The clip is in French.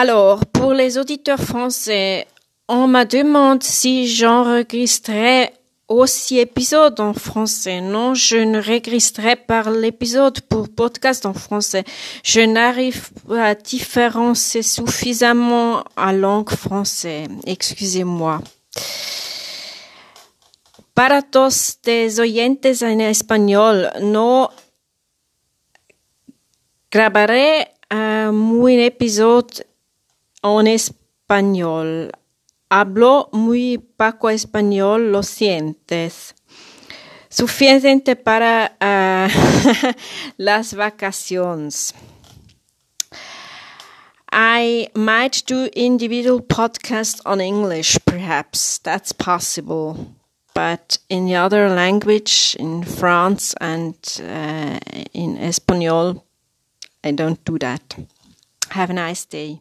Alors, pour les auditeurs français, on m'a demandé si j'enregistrais aussi épisode en français. Non, je ne registrerai pas l'épisode pour podcast en français. Je n'arrive pas à différencier suffisamment à langue française. Excusez-moi. Para todos los oyentes en español, no grabaré uh, un episodio en español. Hablo muy poco español, lo sientes. Suficiente para uh, las vacaciones. I might do individual podcasts on English, perhaps. That's possible. But in the other language, in France and uh, in Espanol, I don't do that. Have a nice day.